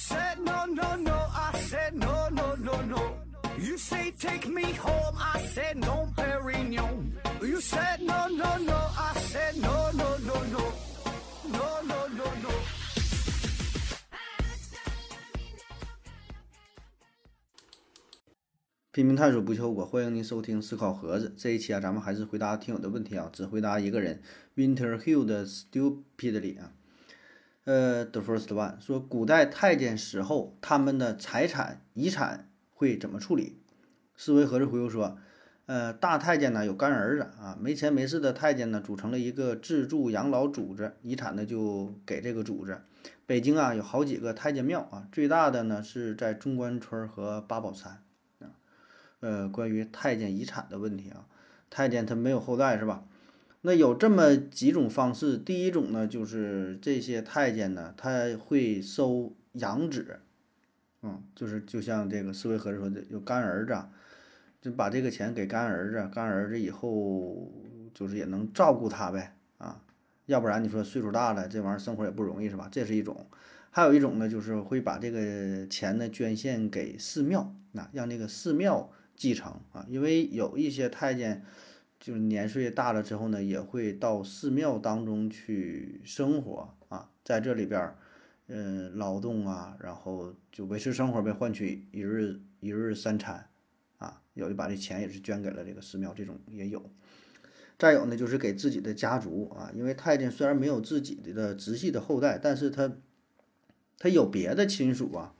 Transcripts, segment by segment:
said no, no, no. I said no, no, no, no. You say take me home. I said no, Perignon. You said no, no, no. I said no, no, no, no. No, no, no, no. 拼命探索不求果，欢迎您收听思考盒子。这一期啊，咱们还是回答听友的问题啊，只回答一个人，Winter Hill 的 Stupidly 啊。呃，The first one 说，古代太监死后，他们的财产遗产会怎么处理？思维盒子回复说，呃，大太监呢有干儿子啊，没钱没势的太监呢组成了一个自助养老组织，遗产呢就给这个组织。北京啊有好几个太监庙啊，最大的呢是在中关村和八宝山。呃，关于太监遗产的问题啊，太监他没有后代是吧？那有这么几种方式，第一种呢，就是这些太监呢，他会收养子，嗯，就是就像这个思维和说的，有干儿子，就把这个钱给干儿子，干儿子以后就是也能照顾他呗，啊，要不然你说岁数大了，这玩意儿生活也不容易是吧？这是一种，还有一种呢，就是会把这个钱呢捐献给寺庙，那让那个寺庙。继承啊，因为有一些太监，就是年岁大了之后呢，也会到寺庙当中去生活啊，在这里边儿，嗯，劳动啊，然后就维持生活呗，换取一日一日三餐啊，有的把这钱也是捐给了这个寺庙，这种也有。再有呢，就是给自己的家族啊，因为太监虽然没有自己的直系的后代，但是他他有别的亲属啊。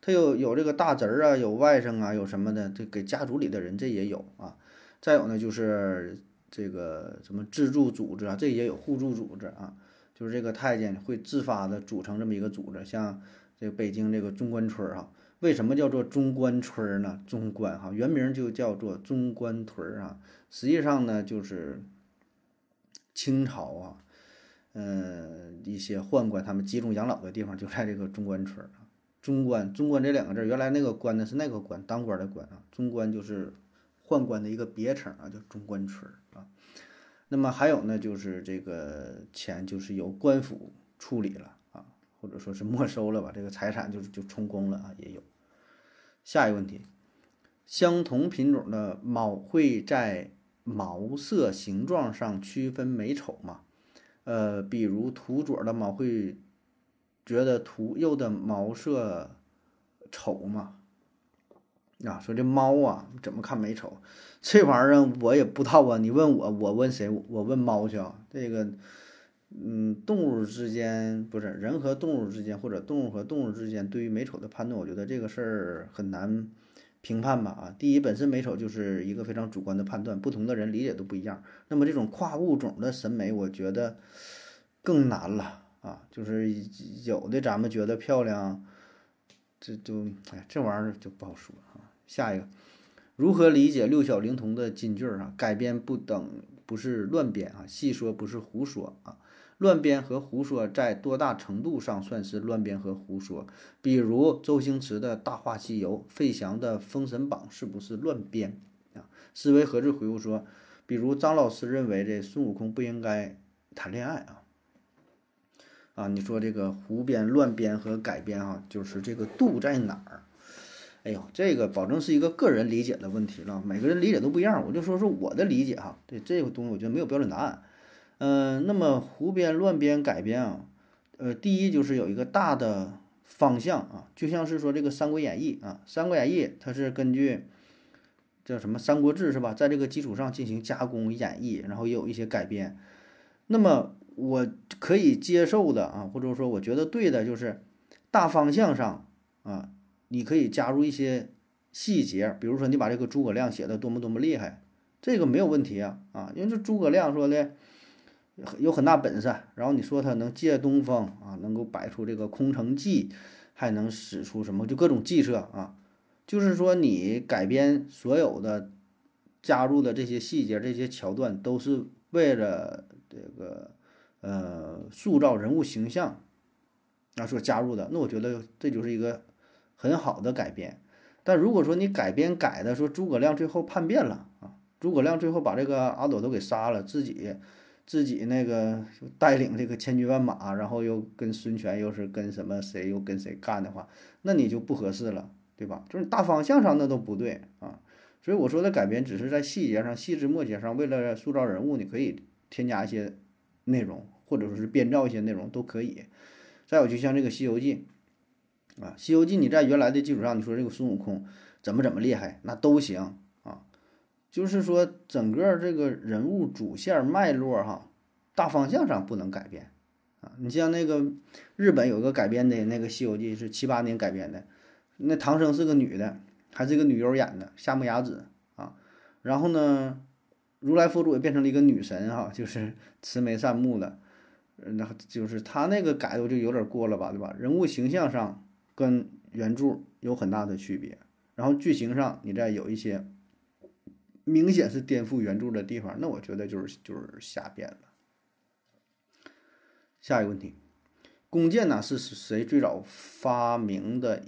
他有有这个大侄儿啊，有外甥啊，有什么的，这给家族里的人这也有啊。再有呢，就是这个什么自助组织啊，这也有互助组织啊。就是这个太监会自发的组成这么一个组织，像这个北京这个中关村儿啊，为什么叫做中关村儿呢？中关哈，原名就叫做中关屯儿啊。实际上呢，就是清朝啊，嗯，一些宦官他们集中养老的地方就在这个中关村儿。中官，中官这两个字，原来那个官呢是那个官，当官的官啊。中官就是宦官的一个别称啊，叫中关村啊。那么还有呢，就是这个钱就是由官府处理了啊，或者说是没收了吧，这个财产就就充公了啊，也有。下一个问题，相同品种的猫会在毛色形状上区分美丑吗？呃，比如土左的猫会。觉得土右的毛色丑吗？啊，说这猫啊，怎么看美丑？这玩意儿我也不知道啊。你问我，我问谁？我问猫去啊。这个，嗯，动物之间不是人和动物之间，或者动物和动物之间对于美丑的判断，我觉得这个事儿很难评判吧？啊，第一，本身美丑就是一个非常主观的判断，不同的人理解都不一样。那么这种跨物种的审美，我觉得更难了。啊，就是有的咱们觉得漂亮，这就哎，这玩意儿就不好说啊。下一个，如何理解六小龄童的金句儿啊？改编不等不是乱编啊，细说不是胡说啊。乱编和胡说在多大程度上算是乱编和胡说？比如周星驰的大话西游，费翔的封神榜是不是乱编啊？思维盒子回复说，比如张老师认为这孙悟空不应该谈恋爱啊。啊，你说这个胡编乱编和改编啊，就是这个度在哪儿？哎呦，这个保证是一个个人理解的问题了，每个人理解都不一样。我就说说我的理解哈，对这个东西我觉得没有标准答案。嗯，那么胡编乱编改编啊，呃，第一就是有一个大的方向啊，就像是说这个《三国演义》啊，《三国演义》它是根据叫什么《三国志》是吧，在这个基础上进行加工演绎，然后也有一些改编。那么我可以接受的啊，或者说我觉得对的，就是大方向上啊，你可以加入一些细节，比如说你把这个诸葛亮写的多么多么厉害，这个没有问题啊啊，因为这诸葛亮说的有很大本事，然后你说他能借东风啊，能够摆出这个空城计，还能使出什么就各种计策啊，就是说你改编所有的加入的这些细节、这些桥段，都是为了这个。呃，塑造人物形象啊，所加入的，那我觉得这就是一个很好的改编。但如果说你改编改的说诸葛亮最后叛变了啊，诸葛亮最后把这个阿斗都给杀了，自己自己那个带领这个千军万马，然后又跟孙权又是跟什么谁又跟谁干的话，那你就不合适了，对吧？就是大方向上那都不对啊。所以我说的改编只是在细节上、细枝末节上，为了塑造人物，你可以添加一些内容，或者说是编造一些内容都可以。再有就像这个《西游记》啊，《西游记》你在原来的基础上，你说这个孙悟空怎么怎么厉害，那都行啊。就是说整个这个人物主线脉络哈，大方向上不能改变啊。你像那个日本有个改编的那个《西游记》是七八年改编的，那唐僧是个女的。还是个女优演的夏目雅子啊，然后呢，如来佛祖也变成了一个女神哈，就是慈眉善目的，那就是他那个改的就有点过了吧，对吧？人物形象上跟原著有很大的区别，然后剧情上你再有一些明显是颠覆原著的地方，那我觉得就是就是瞎编了。下一个问题，弓箭呢是谁最早发明的？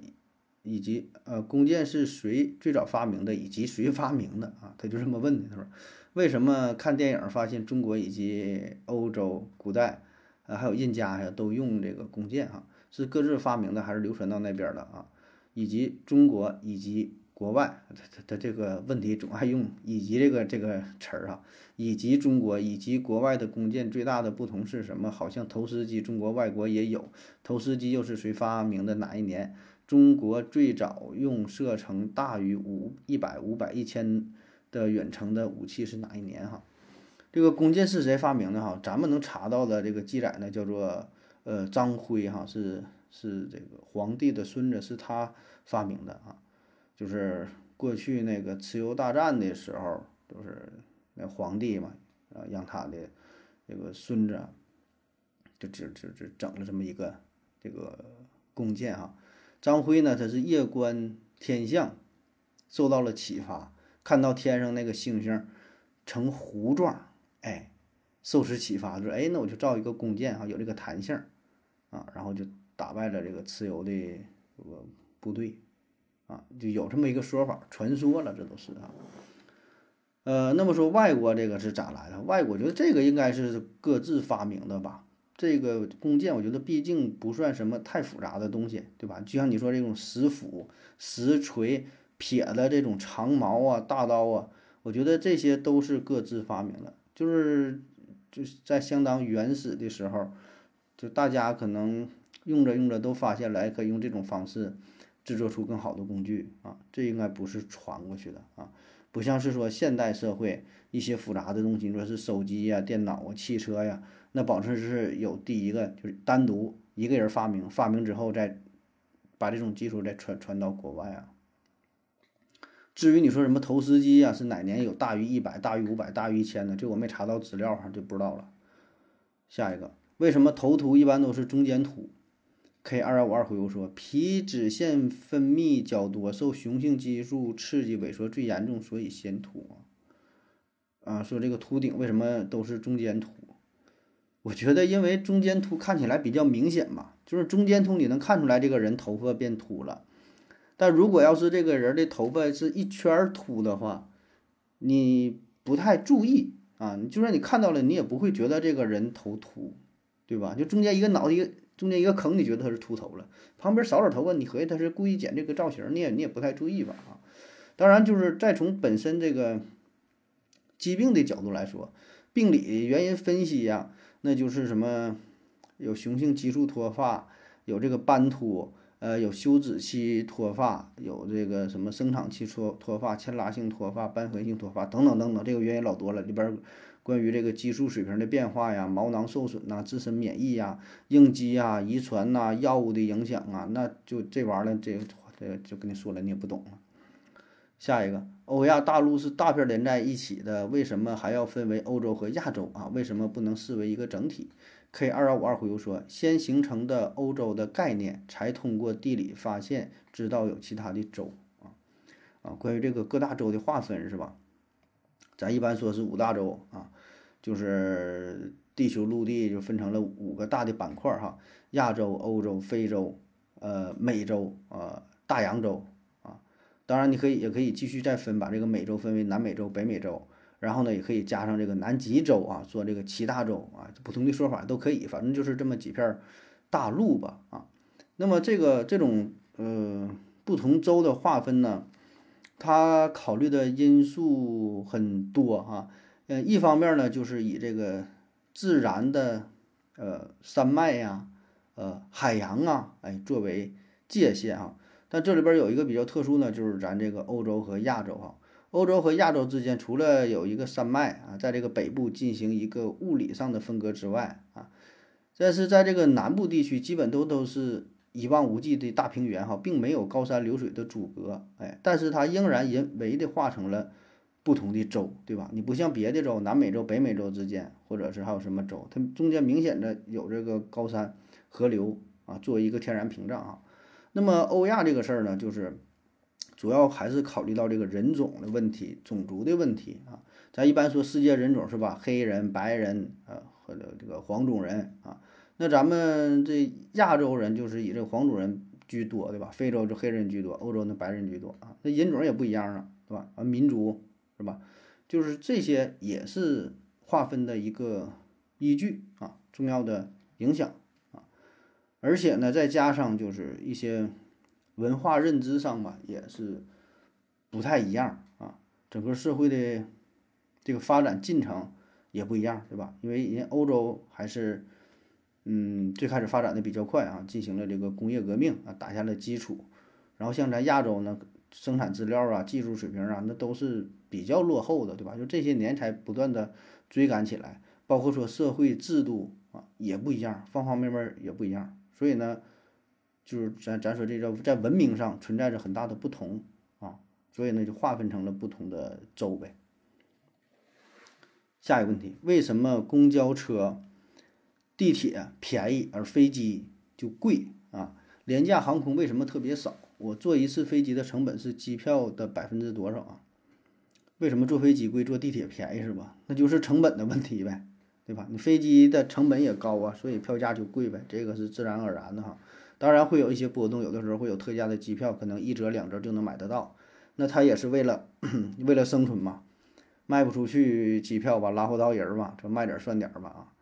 以及呃，弓箭是谁最早发明的？以及谁发明的啊？他就这么问的。他说：“为什么看电影发现中国以及欧洲古代呃，还有印加呀，都用这个弓箭哈？是各自发明的，还是流传到那边的啊？以及中国以及国外，他他他这个问题总爱用以及这个这个词儿哈。以及中国以及国外的弓箭最大的不同是什么？好像投石机中国外国也有，投石机又是谁发明的？哪一年？”中国最早用射程大于五一百、五百、一千的远程的武器是哪一年？哈，这个弓箭是谁发明的？哈，咱们能查到的这个记载呢，叫做呃张辉，哈，是是这个皇帝的孙子，是他发明的啊。就是过去那个蚩尤大战的时候，就是那皇帝嘛，啊，让他的这个孙子就就就就整了这么一个这个弓箭，哈。张辉呢，他是夜观天象，受到了启发，看到天上那个星星呈弧状，哎，受此启发，说，哎，那我就造一个弓箭啊，有这个弹性，啊，然后就打败了这个蚩尤的这个部队，啊，就有这么一个说法，传说了，这都是啊。呃，那么说外国这个是咋来的？外国觉得这个应该是各自发明的吧。这个弓箭，我觉得毕竟不算什么太复杂的东西，对吧？就像你说这种石斧、石锤、撇的这种长矛啊、大刀啊，我觉得这些都是各自发明的，就是就是在相当原始的时候，就大家可能用着用着都发现来可以用这种方式制作出更好的工具啊，这应该不是传过去的啊，不像是说现代社会一些复杂的东西，你说是手机呀、电脑啊、汽车呀。那保证是有第一个，就是单独一个人发明，发明之后再把这种技术再传传到国外啊。至于你说什么投石机啊，是哪年有大于一百、大于五百、大于一千的，这我没查到资料哈，就不知道了。下一个，为什么头秃一般都是中间秃？K 二幺五二回复说，皮脂腺分泌较多，受雄性激素刺激萎缩最严重，所以先秃啊。说这个秃顶为什么都是中间秃？我觉得，因为中间秃看起来比较明显嘛，就是中间秃你能看出来这个人头发变秃了。但如果要是这个人的头发是一圈秃的话，你不太注意啊，你就算你看到了，你也不会觉得这个人头秃，对吧？就中间一个脑袋，一个中间一个坑，你觉得他是秃头了，旁边少点头发，你合计他是故意剪这个造型，你也你也不太注意吧？啊，当然就是再从本身这个疾病的角度来说，病理原因分析呀。那就是什么，有雄性激素脱发，有这个斑秃，呃，有休止期脱发，有这个什么生长期脱脱发、牵拉性脱发、瘢痕性脱发等等等等，这个原因老多了。里边关于这个激素水平的变化呀、毛囊受损呐、自身免疫呀、应激呀、遗传呐、药物的影响啊，那就这玩意儿，这这就跟你说了，你也不懂了。下一个，欧亚大陆是大片连在一起的，为什么还要分为欧洲和亚洲啊？为什么不能视为一个整体？K 二幺五二回复说，先形成的欧洲的概念，才通过地理发现知道有其他的洲啊啊。关于这个各大洲的划分是吧？咱一般说是五大洲啊，就是地球陆地就分成了五个大的板块哈，亚洲、欧洲、非洲、呃美洲啊、大洋洲。当然，你可以也可以继续再分，把这个美洲分为南美洲、北美洲，然后呢，也可以加上这个南极洲啊，做这个七大洲啊，不同的说法都可以，反正就是这么几片大陆吧啊。那么这个这种呃不同州的划分呢，它考虑的因素很多哈。嗯，一方面呢，就是以这个自然的呃山脉呀、呃海洋啊，哎作为界限啊。但这里边有一个比较特殊呢，就是咱这个欧洲和亚洲哈。欧洲和亚洲之间，除了有一个山脉啊，在这个北部进行一个物理上的分割之外啊，但是在这个南部地区，基本都都是一望无际的大平原哈，并没有高山流水的阻隔，哎，但是它仍然人为的划成了不同的州，对吧？你不像别的州，南美洲、北美洲之间，或者是还有什么州，它中间明显的有这个高山、河流啊，作为一个天然屏障啊。那么欧亚这个事儿呢，就是。主要还是考虑到这个人种的问题、种族的问题啊。咱一般说世界人种是吧？黑人、白人啊，或者这个黄种人啊。那咱们这亚洲人就是以这个黄种人居多，对吧？非洲就黑人居多，欧洲那白人居多啊。那人种也不一样啊，对吧？啊，民族是吧？就是这些也是划分的一个依据啊，重要的影响啊。而且呢，再加上就是一些。文化认知上吧，也是不太一样啊。整个社会的这个发展进程也不一样，对吧？因为人欧洲还是嗯最开始发展的比较快啊，进行了这个工业革命啊，打下了基础。然后像咱亚洲呢，生产资料啊、技术水平啊，那都是比较落后的，对吧？就这些年才不断的追赶起来，包括说社会制度啊也不一样，方方面面也不一样。所以呢。就是咱咱说这个在文明上存在着很大的不同啊，所以呢就划分成了不同的州呗。下一个问题，为什么公交车、地铁便宜而飞机就贵啊？廉价航空为什么特别少？我坐一次飞机的成本是机票的百分之多少啊？为什么坐飞机贵，坐地铁便宜是吧？那就是成本的问题呗，对吧？你飞机的成本也高啊，所以票价就贵呗，这个是自然而然的哈。当然会有一些波动，有的时候会有特价的机票，可能一折两折就能买得到。那他也是为了 为了生存嘛，卖不出去机票吧，拉货到人嘛，这卖点算点吧啊。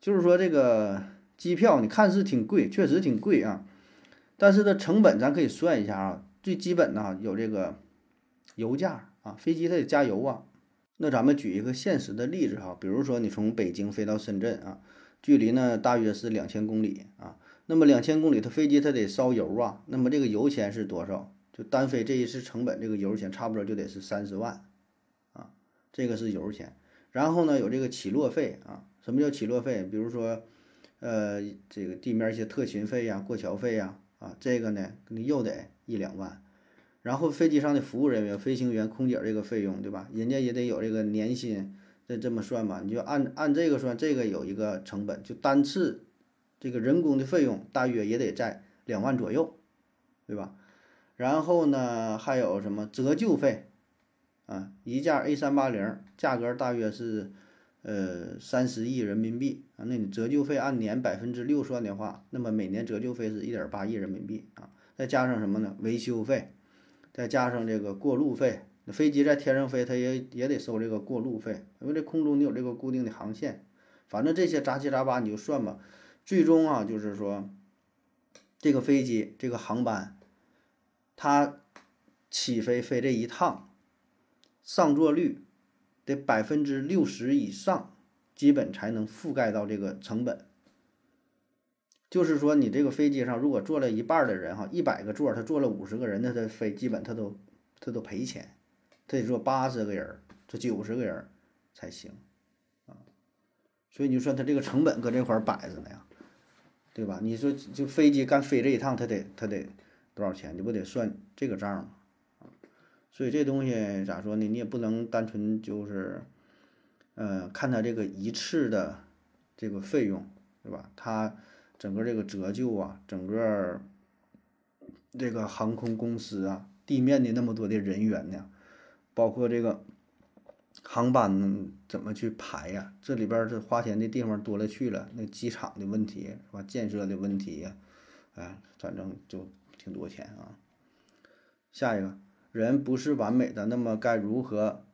就是说这个机票你看似挺贵，确实挺贵啊，但是的成本咱可以算一下啊，最基本的有这个油价啊，飞机它得加油啊。那咱们举一个现实的例子哈，比如说你从北京飞到深圳啊，距离呢大约是两千公里啊。那么两千公里，它飞机它得烧油啊。那么这个油钱是多少？就单飞这一次成本，这个油钱差不多就得是三十万，啊，这个是油钱。然后呢，有这个起落费啊。什么叫起落费？比如说，呃，这个地面一些特勤费呀、过桥费呀，啊，这个呢，你又得一两万。然后飞机上的服务人员、飞行员、空姐这个费用，对吧？人家也得有这个年薪，这这么算吧？你就按按这个算，这个有一个成本，就单次。这个人工的费用大约也得在两万左右，对吧？然后呢，还有什么折旧费啊？一架 A 三八零价格大约是呃三十亿人民币啊。那你折旧费按年百分之六算的话，那么每年折旧费是一点八亿人民币啊。再加上什么呢？维修费，再加上这个过路费。那飞机在天上飞，它也也得收这个过路费，因为这空中你有这个固定的航线。反正这些杂七杂八你就算吧。最终啊，就是说，这个飞机这个航班，它起飞飞这一趟，上座率得百分之六十以上，基本才能覆盖到这个成本。就是说，你这个飞机上如果坐了一半的人哈，一百个座，他坐了五十个人，那他飞基本他都他都赔钱，他得坐八十个人，坐九十个人才行啊。所以你说他这个成本搁这块摆着呢呀。对吧？你说就飞机干飞这一趟，它得它得多少钱？你不得算这个账吗？所以这东西咋说呢？你也不能单纯就是，呃，看它这个一次的这个费用，对吧？它整个这个折旧啊，整个这个航空公司啊，地面的那么多的人员呢，包括这个。航班怎么去排呀？这里边这花钱的地方多了去了，那机场的问题是吧？建设的问题呀，哎，反正就挺多钱啊。下一个人不是完美的，那么该如何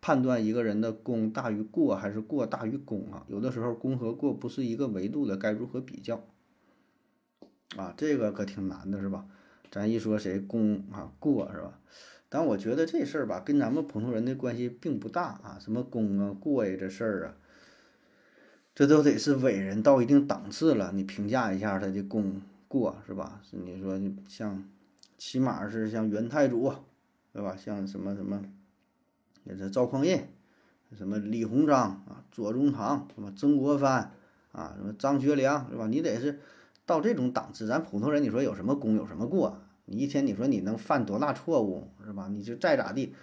判断一个人的功大于过还是过大于功啊？有的时候功和过不是一个维度的，该如何比较？啊，这个可挺难的，是吧？咱一说谁功啊过是吧？但我觉得这事儿吧，跟咱们普通人的关系并不大啊。什么功啊过呀这事儿啊，这都得是伟人到一定档次了，你评价一下他的功过是吧？你说像，起码是像元太祖，对吧？像什么什么，也是赵匡胤，什么李鸿章啊，左宗棠，什么曾国藩啊，什么张学良是吧？你得是。到这种档次，咱普通人，你说有什么功，有什么过？你一天，你说你能犯多大错误，是吧？你就再咋地，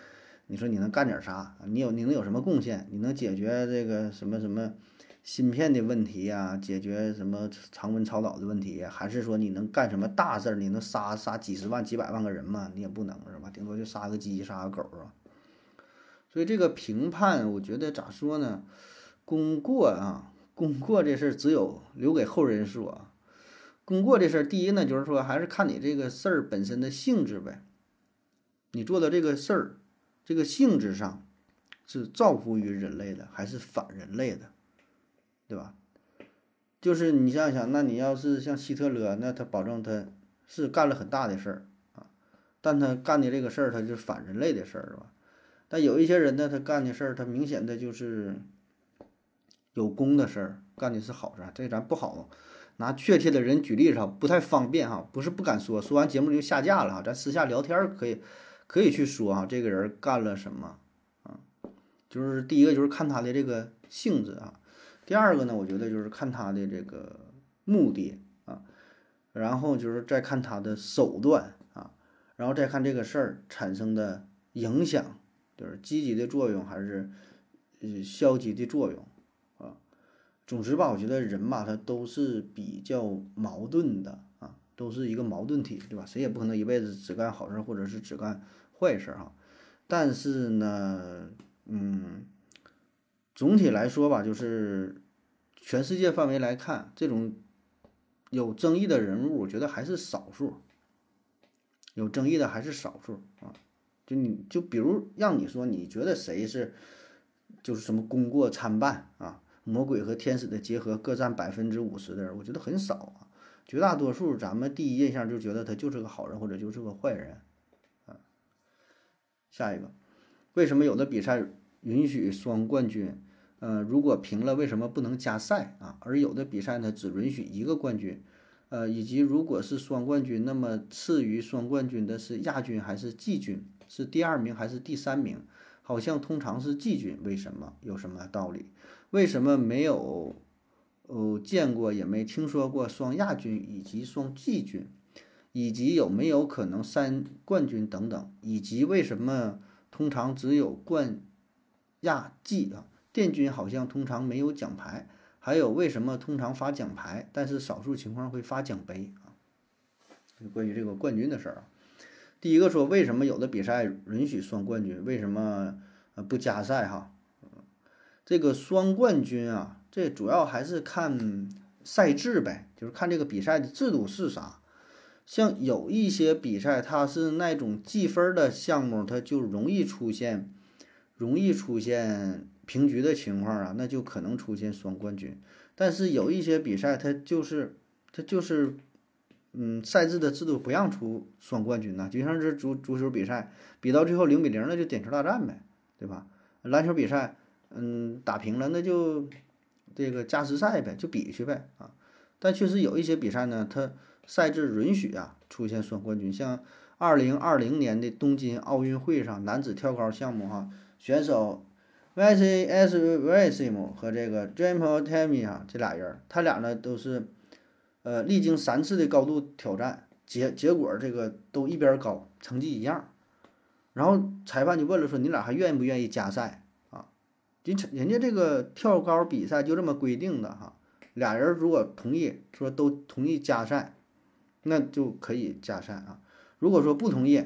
你说你能干点啥？你有你能有什么贡献？你能解决这个什么什么芯片的问题呀？解决什么常温超导的问题？还是说你能干什么大事儿？你能杀杀几十万、几百万个人吗？你也不能，是吧？顶多就杀个鸡、杀个狗啊。所以这个评判，我觉得咋说呢？功过啊，功过这事儿只有留给后人说。功过这事儿，第一呢，就是说还是看你这个事儿本身的性质呗。你做的这个事儿，这个性质上是造福于人类的，还是反人类的，对吧？就是你想想，那你要是像希特勒，那他保证他是干了很大的事儿啊，但他干的这个事儿，他是反人类的事儿，是吧？但有一些人呢，他干的事儿，他明显的就是有功的事儿，干的是好事儿，这咱不好。拿确切的人举例子不太方便哈，不是不敢说，说完节目就下架了哈。咱私下聊天可以，可以去说哈，这个人干了什么啊？就是第一个就是看他的这个性质啊，第二个呢，我觉得就是看他的这个目的啊，然后就是再看他的手段啊，然后再看这个事儿产生的影响，就是积极的作用还是呃消极的作用。总之吧，我觉得人吧，他都是比较矛盾的啊，都是一个矛盾体，对吧？谁也不可能一辈子只干好事或者是只干坏事哈。但是呢，嗯，总体来说吧，就是全世界范围来看，这种有争议的人物，我觉得还是少数。有争议的还是少数啊。就你就比如让你说，你觉得谁是就是什么功过参半啊？魔鬼和天使的结合各占百分之五十的人，我觉得很少啊。绝大多数咱们第一印象就觉得他就是个好人或者就是个坏人，啊。下一个，为什么有的比赛允许双冠军？呃，如果平了，为什么不能加赛啊？而有的比赛呢，只允许一个冠军？呃，以及如果是双冠军，那么次于双冠军的是亚军还是季军？是第二名还是第三名？好像通常是季军，为什么？有什么道理？为什么没有，呃，见过也没听说过双亚军以及双季军，以及有没有可能三冠军等等，以及为什么通常只有冠亚季啊？殿军好像通常没有奖牌，还有为什么通常发奖牌，但是少数情况会发奖杯啊？关于这个冠军的事儿啊，第一个说为什么有的比赛允许双冠军，为什么呃不加赛哈？这个双冠军啊，这主要还是看赛制呗，就是看这个比赛的制度是啥。像有一些比赛，它是那种计分的项目，它就容易出现，容易出现平局的情况啊，那就可能出现双冠军。但是有一些比赛，它就是它就是，嗯，赛制的制度不让出双冠军呐，就像是足足球比赛，比到最后零比零，那就点球大战呗，对吧？篮球比赛。嗯，打平了那就这个加时赛呗，就比去呗啊。但确实有一些比赛呢，它赛制允许啊出现双冠军，像二零二零年的东京奥运会上男子跳高项目哈，选手 Vasily Vasim 和这个 Jamel Tami 哈这俩人，他俩呢都是呃历经三次的高度挑战，结结果这个都一边高，成绩一样。然后裁判就问了说，你俩还愿不愿意加赛？人人家这个跳高比赛就这么规定的哈，俩人如果同意说都同意加赛，那就可以加赛啊。如果说不同意，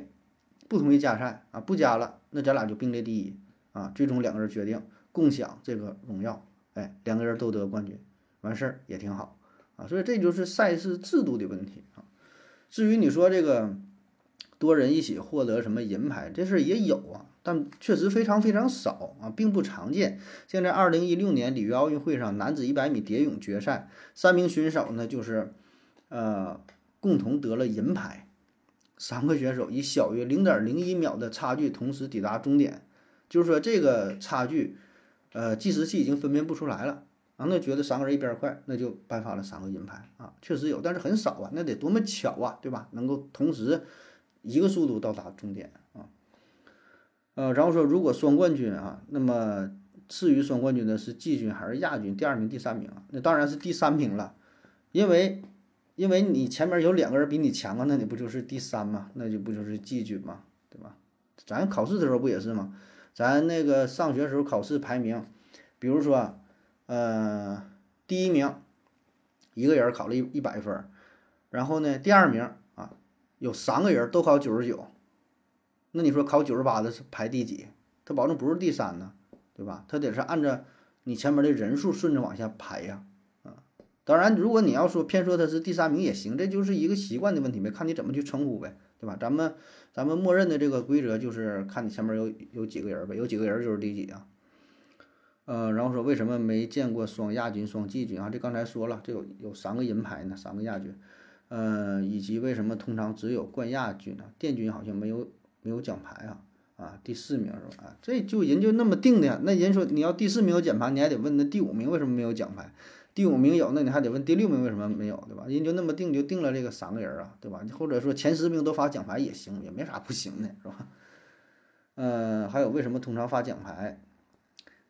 不同意加赛啊，不加了，那咱俩就并列第一啊。最终两个人决定共享这个荣耀，哎，两个人都得冠军，完事儿也挺好啊。所以这就是赛事制度的问题啊。至于你说这个多人一起获得什么银牌，这事儿也有啊。但确实非常非常少啊，并不常见。现在二零一六年里约奥运会上，男子一百米蝶泳决赛，三名选手呢就是呃共同得了银牌，三个选手以小于零点零一秒的差距同时抵达终点，就是说这个差距，呃计时器已经分辨不出来了。啊，那觉得三个人一边快，那就颁发了三个银牌啊，确实有，但是很少啊，那得多么巧啊，对吧？能够同时一个速度到达终点啊，呃，然后说如果双冠军啊，那么次于双冠军的是季军还是亚军？第二名、第三名啊？那当然是第三名了，因为因为你前面有两个人比你强啊，那你不就是第三嘛？那就不就是季军嘛，对吧？咱考试的时候不也是吗？咱那个上学时候考试排名，比如说。呃，第一名，一个人考了一一百分，然后呢，第二名啊，有三个人都考九十九，那你说考九十八的是排第几？他保证不是第三呢，对吧？他得是按照你前面的人数顺着往下排呀，啊，当然，如果你要说偏说他是第三名也行，这就是一个习惯的问题呗，看你怎么去称呼呗，对吧？咱们咱们默认的这个规则就是看你前面有有几个人呗，有几个人就是第几啊。呃，然后说为什么没见过双亚军、双季军啊？这刚才说了，这有有三个银牌呢，三个亚军，呃，以及为什么通常只有冠亚军呢？殿军好像没有没有奖牌啊？啊，第四名是吧？啊，这就人就那么定的呀。那人说你要第四名有奖牌，你还得问那第五名为什么没有奖牌？第五名有，那你还得问第六名为什么没有，对吧？人就那么定，就定了这个三个人啊，对吧？或者说前十名都发奖牌也行，也没啥不行的，是吧？呃，还有为什么通常发奖牌？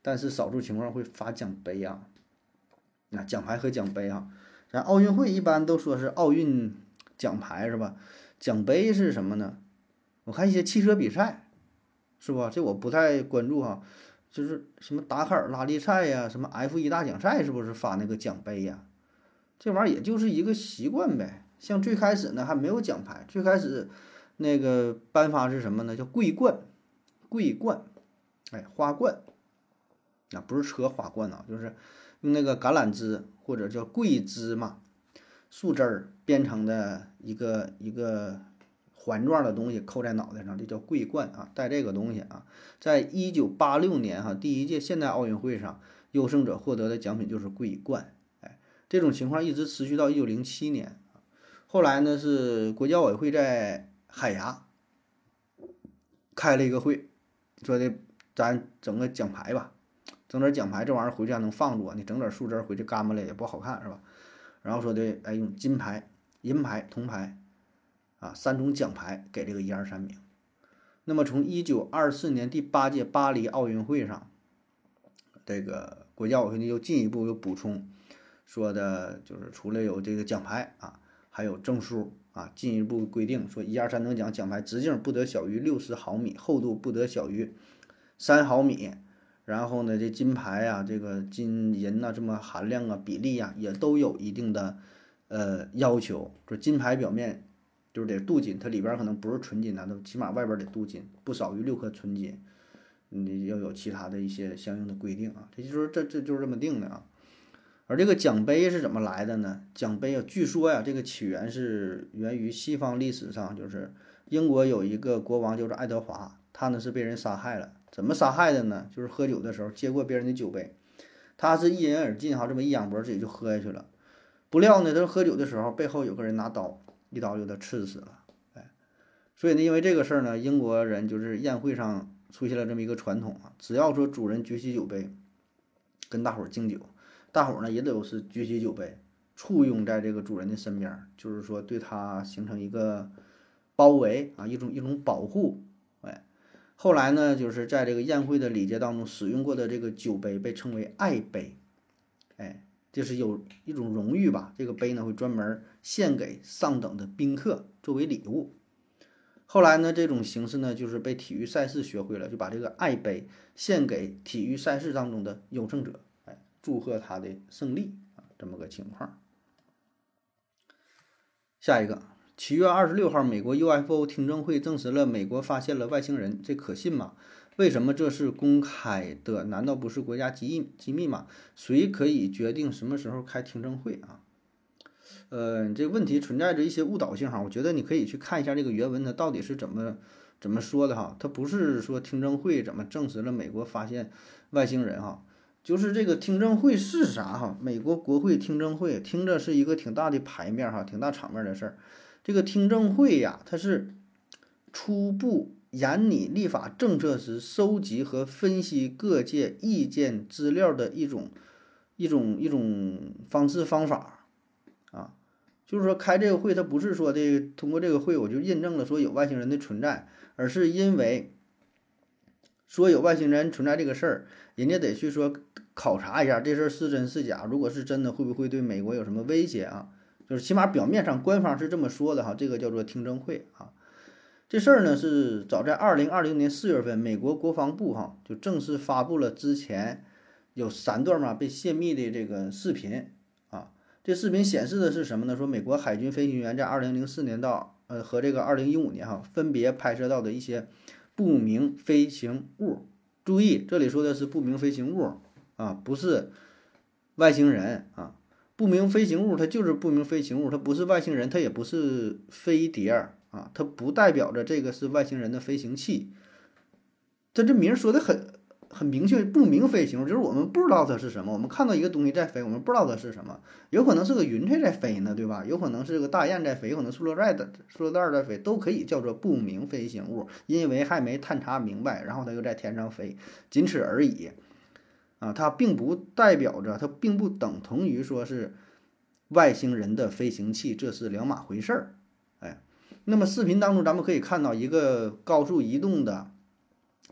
但是少数情况会发奖杯啊，那奖牌和奖杯啊，咱奥运会一般都说是奥运奖牌是吧？奖杯是什么呢？我看一些汽车比赛，是不？这我不太关注哈，就是什么达喀尔拉力赛呀，什么 F 一大奖赛，是不是发那个奖杯呀？这玩意儿也就是一个习惯呗。像最开始呢还没有奖牌，最开始那个颁发是什么呢？叫桂冠，桂冠，哎，花冠。啊，不是车花冠啊，就是用那个橄榄枝或者叫桂枝嘛，树枝儿编成的一个一个环状的东西扣在脑袋上，这叫桂冠啊。戴这个东西啊，在一九八六年哈第一届现代奥运会上，优胜者获得的奖品就是桂冠。哎，这种情况一直持续到一九零七年，后来呢是国际奥委会在海牙开了一个会，说的咱整个奖牌吧。整点奖牌，这玩意儿回去还能放住啊？你整点树枝回去干巴了也不好看，是吧？然后说的，哎，用金牌、银牌、铜牌，啊，三种奖牌给这个一二三名。那么从一九二四年第八届巴黎奥运会上，这个国家奥委会又进一步又补充，说的就是除了有这个奖牌啊，还有证书啊，进一步规定说一二三等奖奖牌直径不得小于六十毫米，厚度不得小于三毫米。然后呢，这金牌啊，这个金银呐，这么含量啊、比例呀，也都有一定的呃要求。说金牌表面就是得镀金，它里边可能不是纯金呐，都起码外边得镀金，不少于六克纯金。你要有其他的一些相应的规定啊，这就是这这就是这么定的啊。而这个奖杯是怎么来的呢？奖杯啊，据说呀，这个起源是源于西方历史上，就是英国有一个国王叫做爱德华，他呢是被人杀害了。怎么杀害的呢？就是喝酒的时候接过别人的酒杯，他是一饮而尽哈，这么一仰脖自己就喝下去了。不料呢，他喝酒的时候背后有个人拿刀一刀就给他刺死了。哎，所以呢，因为这个事儿呢，英国人就是宴会上出现了这么一个传统啊，只要说主人举起酒杯跟大伙儿敬酒，大伙儿呢也都是举起酒杯簇拥在这个主人的身边，就是说对他形成一个包围啊，一种一种保护。后来呢，就是在这个宴会的礼节当中使用过的这个酒杯被称为爱杯，哎，就是有一种荣誉吧。这个杯呢会专门献给上等的宾客作为礼物。后来呢，这种形式呢就是被体育赛事学会了，就把这个爱杯献给体育赛事当中的优胜者，哎，祝贺他的胜利啊，这么个情况。下一个。七月二十六号，美国 UFO 听证会证实了美国发现了外星人，这可信吗？为什么这是公开的？难道不是国家机密机密吗？谁可以决定什么时候开听证会啊？呃，这个问题存在着一些误导性哈，我觉得你可以去看一下这个原文，它到底是怎么怎么说的哈？它不是说听证会怎么证实了美国发现外星人哈，就是这个听证会是啥哈？美国国会听证会听着是一个挺大的牌面哈，挺大场面的事儿。这个听证会呀，它是初步研拟立法政策时收集和分析各界意见资料的一种一种一种方式方法。就是说开这个会，他不是说的通过这个会我就印证了说有外星人的存在。而是因为说有外星人存在这个事儿，人家得去说考察一下这事儿是真是假。如果是真的，会不会对美国有什么威胁啊？就是起码表面上官方是这么说的哈，这个叫做听证会啊。这事儿呢是早在二零二零年四月份，美国国防部哈就正式发布了之前有三段嘛被泄密的这个视频。这视频显示的是什么呢？说美国海军飞行员在二零零四年到呃，和这个二零一五年哈，分别拍摄到的一些不明飞行物。注意，这里说的是不明飞行物啊，不是外星人啊。不明飞行物它就是不明飞行物，它不是外星人，它也不是飞碟啊，它不代表着这个是外星人的飞行器。它这名说的很。很明确，不明飞行物就是我们不知道它是什么。我们看到一个东西在飞，我们不知道它是什么，有可能是个云彩在飞呢，对吧？有可能是个大雁在飞，有可能塑料袋的塑料袋在飞，都可以叫做不明飞行物，因为还没探查明白，然后它又在天上飞，仅此而已。啊，它并不代表着，它并不等同于说是外星人的飞行器，这是两码回事儿。哎，那么视频当中咱们可以看到一个高速移动的，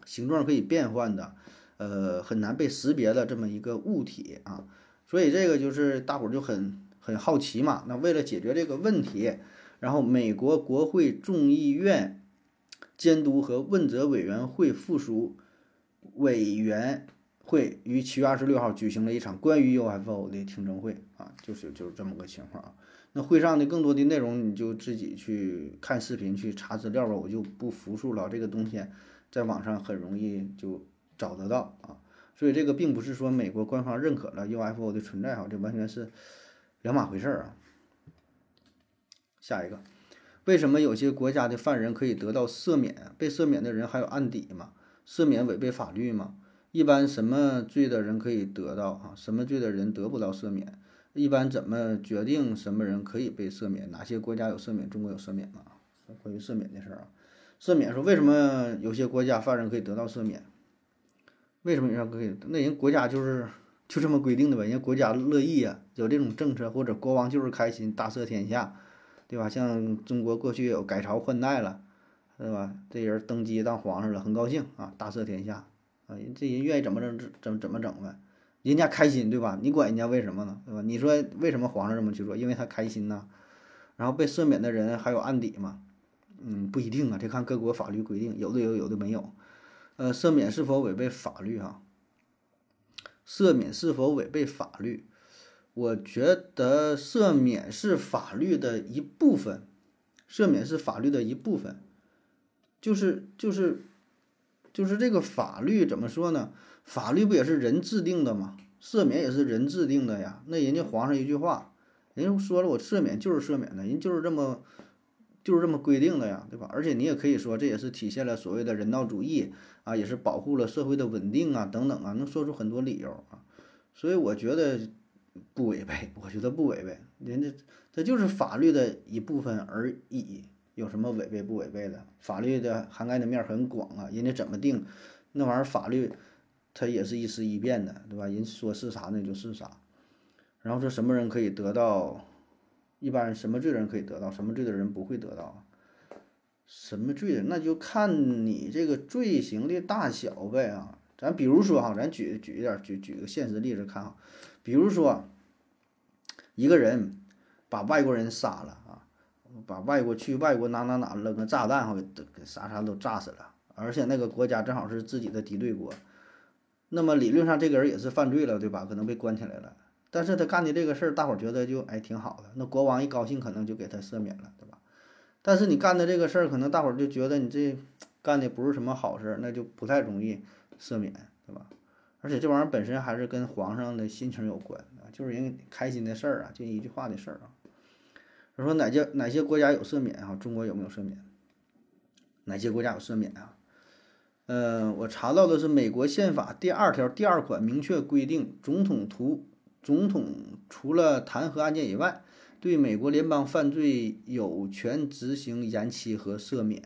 形状可以变换的。呃，很难被识别的这么一个物体啊，所以这个就是大伙儿就很很好奇嘛。那为了解决这个问题，然后美国国会众议院监督和问责委员会附属委员会于七月二十六号举行了一场关于 UFO 的听证会啊，就是就是这么个情况啊。那会上的更多的内容，你就自己去看视频去查资料吧，我就不复述了。这个东西在网上很容易就。找得到啊，所以这个并不是说美国官方认可了 UFO 的存在哈，这完全是两码回事儿啊。下一个，为什么有些国家的犯人可以得到赦免，被赦免的人还有案底吗？赦免违背法律吗？一般什么罪的人可以得到啊？什么罪的人得不到赦免？一般怎么决定什么人可以被赦免？哪些国家有赦免？中国有赦免吗？关于赦免的事儿啊，赦免说为什么有些国家犯人可以得到赦免？为什么人家可以？那人国家就是就这么规定的呗，人家国家乐意呀，有这种政策，或者国王就是开心，大赦天下，对吧？像中国过去有改朝换代了，对吧？这人登基当皇上了，很高兴啊，大赦天下啊，人这人愿意怎么整怎么怎么整呗，人家开心，对吧？你管人家为什么呢？对吧？你说为什么皇上这么去做？因为他开心呐。然后被赦免的人还有案底吗？嗯，不一定啊，这看各国法律规定，有的有，有的没有。呃，赦免是否违背法律？哈，赦免是否违背法律？我觉得赦免是法律的一部分，赦免是法律的一部分，就是就是就是这个法律怎么说呢？法律不也是人制定的吗？赦免也是人制定的呀。那人家皇上一句话，人家说了，我赦免就是赦免的，人就是这么就是这么规定的呀，对吧？而且你也可以说，这也是体现了所谓的人道主义。啊，也是保护了社会的稳定啊，等等啊，能说出很多理由啊，所以我觉得不违背，我觉得不违背，人家这就是法律的一部分而已，有什么违背不违背的？法律的涵盖的面很广啊，人家怎么定那玩意儿，法律它也是一时一变的，对吧？人说是啥那就是啥，然后说什么人可以得到，一般什么罪的人可以得到，什么罪的人不会得到。什么罪？那就看你这个罪行的大小呗啊！咱比如说哈，咱举举一点，举举个现实例子看哈，比如说一个人把外国人杀了啊，把外国去外国哪哪哪扔个炸弹哈，给给啥啥都炸死了，而且那个国家正好是自己的敌对国，那么理论上这个人也是犯罪了，对吧？可能被关起来了，但是他干的这个事儿，大伙儿觉得就哎挺好的，那国王一高兴，可能就给他赦免了，对吧？但是你干的这个事儿，可能大伙儿就觉得你这干的不是什么好事，那就不太容易赦免，对吧？而且这玩意儿本身还是跟皇上的心情有关啊，就是人开心的事儿啊，就一句话的事儿啊。他说哪些哪些国家有赦免啊？中国有没有赦免？哪些国家有赦免啊？呃，我查到的是美国宪法第二条第二款明确规定，总统图总统除了弹劾案件以外，对美国联邦犯罪有权执行延期和赦免。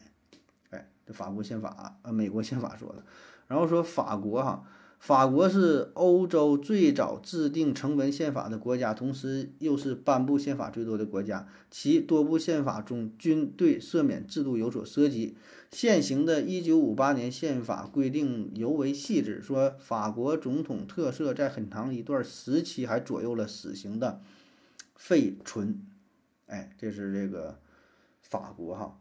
哎，这法国宪法啊，美国宪法说的。然后说法国哈。法国是欧洲最早制定成文宪法的国家，同时又是颁布宪法最多的国家。其多部宪法中均对赦免制度有所涉及。现行的1958年宪法规定尤为细致，说法国总统特赦在很长一段时期还左右了死刑的废存。哎，这是这个法国哈。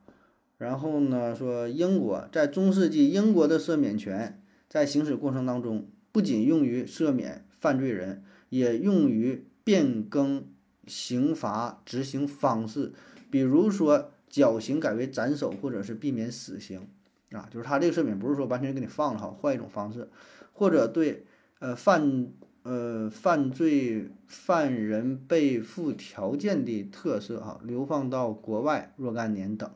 然后呢，说英国在中世纪，英国的赦免权。在行使过程当中，不仅用于赦免犯罪人，也用于变更刑罚执行方式，比如说绞刑改为斩首，或者是避免死刑啊。就是他这个赦免不是说完全给你放了哈，换一种方式，或者对呃犯呃犯罪犯人被附条件的特色哈，流放到国外若干年等。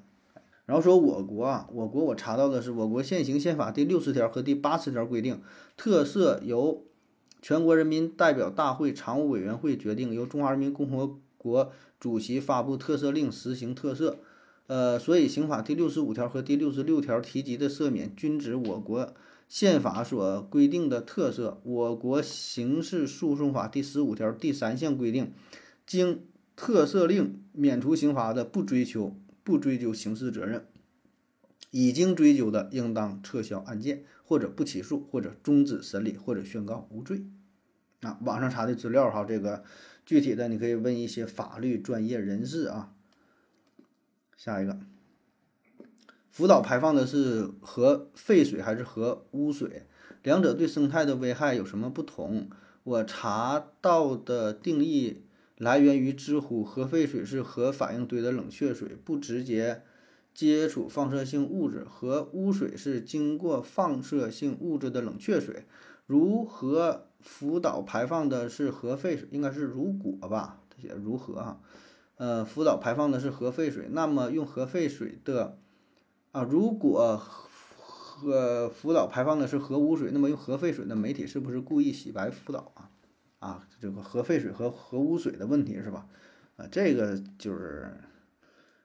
然后说我国啊，我国我查到的是我国现行宪法第六十条和第八十条规定，特赦由全国人民代表大会常务委员会决定，由中华人民共和国主席发布特赦令实行特赦。呃，所以刑法第六十五条和第六十六条提及的赦免，均指我国宪法所规定的特赦。我国刑事诉讼法第十五条第三项规定，经特赦令免除刑罚的，不追求。不追究刑事责任，已经追究的，应当撤销案件，或者不起诉，或者终止审理，或者宣告无罪。啊，网上查的资料哈，这个具体的你可以问一些法律专业人士啊。下一个，福岛排放的是核废水还是核污水？两者对生态的危害有什么不同？我查到的定义。来源于知乎，核废水是核反应堆的冷却水，不直接接触放射性物质；核污水是经过放射性物质的冷却水。如何福岛排放的是核废水，应该是如果吧？它写如何哈？呃，福岛排放的是核废水，那么用核废水的啊，如果核福岛排放的是核污水，那么用核废水的媒体是不是故意洗白福岛啊？啊，这个核废水和核污水的问题是吧？啊，这个就是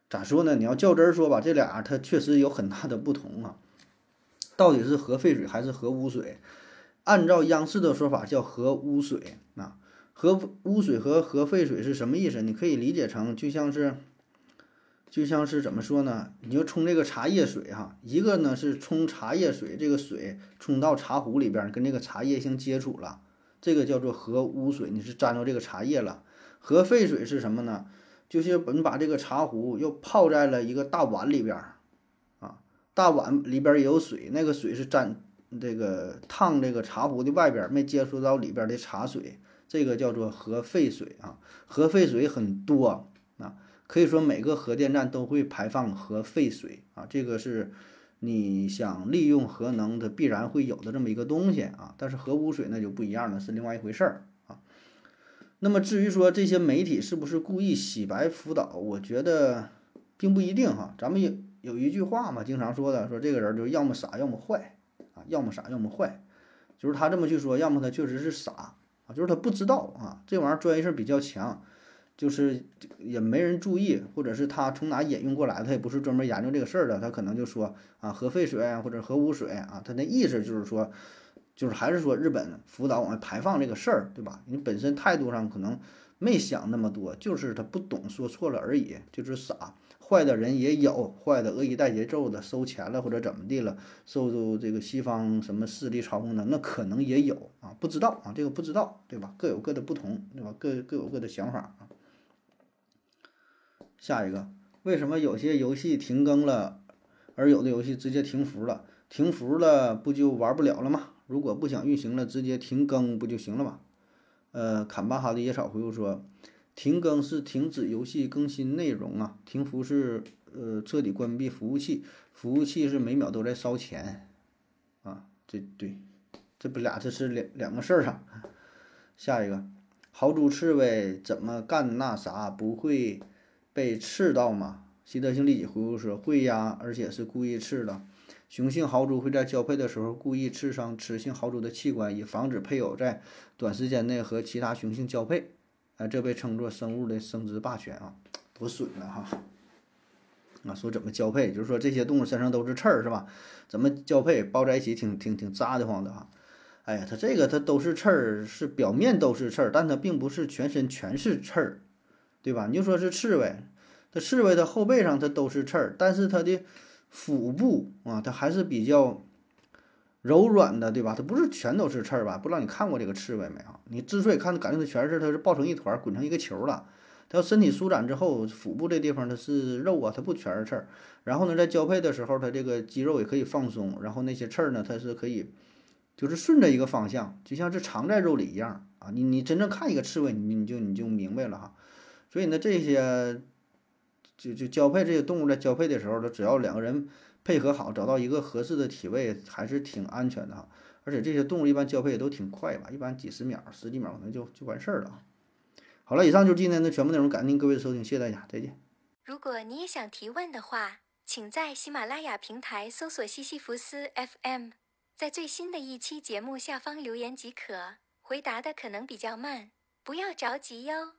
咋说呢？你要较真儿说吧，这俩它确实有很大的不同啊。到底是核废水还是核污水？按照央视的说法叫核污水啊。核污水和核废水是什么意思？你可以理解成就像是就像是怎么说呢？你就冲这个茶叶水哈，一个呢是冲茶叶水，这个水冲到茶壶里边，跟这个茶叶相接触了。这个叫做核污水，你是沾着这个茶叶了。核废水是什么呢？就是你把这个茶壶又泡在了一个大碗里边儿，啊，大碗里边也有水，那个水是沾这个烫这个茶壶的外边，没接触到里边的茶水，这个叫做核废水啊。核废水很多啊，可以说每个核电站都会排放核废水啊，这个是。你想利用核能，它必然会有的这么一个东西啊，但是核污水那就不一样了，是另外一回事儿啊。那么至于说这些媒体是不是故意洗白福岛，我觉得并不一定哈。咱们有有一句话嘛，经常说的，说这个人就要么傻，要么坏啊，要么傻，要么坏，就是他这么去说，要么他确实是傻啊，就是他不知道啊，这玩意儿专业性比较强。就是也没人注意，或者是他从哪引用过来，他也不是专门研究这个事儿的，他可能就说啊，核废水或者核污水啊，他那意思就是说，就是还是说日本福岛往外排放这个事儿，对吧？你本身态度上可能没想那么多，就是他不懂，说错了而已，就是傻。坏的人也有，坏的恶意带节奏的，收钱了或者怎么地了，受这个西方什么势力操控的，那可能也有啊，不知道啊，这个不知道，对吧？各有各的不同，对吧？各各有各的想法啊。下一个，为什么有些游戏停更了，而有的游戏直接停服了？停服了不就玩不了了吗？如果不想运行了，直接停更不就行了吗？呃，坎巴哈的野草回复说，停更是停止游戏更新内容啊，停服是呃彻底关闭服务器，服务器是每秒都在烧钱啊，这对，这不俩这是两两个事儿啊。下一个，豪猪刺猬怎么干那啥不会？被刺到吗？习得性立即回复说会呀，而且是故意刺的。雄性豪猪会在交配的时候故意刺伤雌性豪猪的器官，以防止配偶在短时间内和其他雄性交配。啊，这被称作生物的生殖霸权啊，多损了哈！啊，说怎么交配，就是说这些动物身上都是刺儿是吧？怎么交配抱在一起挺挺挺扎得慌的哈！哎呀，它这个它都是刺儿，是表面都是刺儿，但它并不是全身全是刺儿，对吧？你就说是刺猬，它刺猬的后背上它都是刺儿，但是它的。腹部啊，它还是比较柔软的，对吧？它不是全都是刺儿吧？不知道你看过这个刺猬没有？你之所以看感觉它全是，它是抱成一团，滚成一个球了。它要身体舒展之后，腹部这地方它是肉啊，它不全是刺儿。然后呢，在交配的时候，它这个肌肉也可以放松，然后那些刺儿呢，它是可以就是顺着一个方向，就像是藏在肉里一样啊。你你真正看一个刺猬，你你就你就明白了哈。所以呢，这些。就就交配这些动物在交配的时候，它只要两个人配合好，找到一个合适的体位，还是挺安全的哈。而且这些动物一般交配也都挺快吧，一般几十秒、十几秒可能就就完事儿了。好了，以上就是今天的全部内容，感谢您各位的收听，谢谢大家，再见。如果你也想提问的话，请在喜马拉雅平台搜索西西弗斯 FM，在最新的一期节目下方留言即可。回答的可能比较慢，不要着急哟。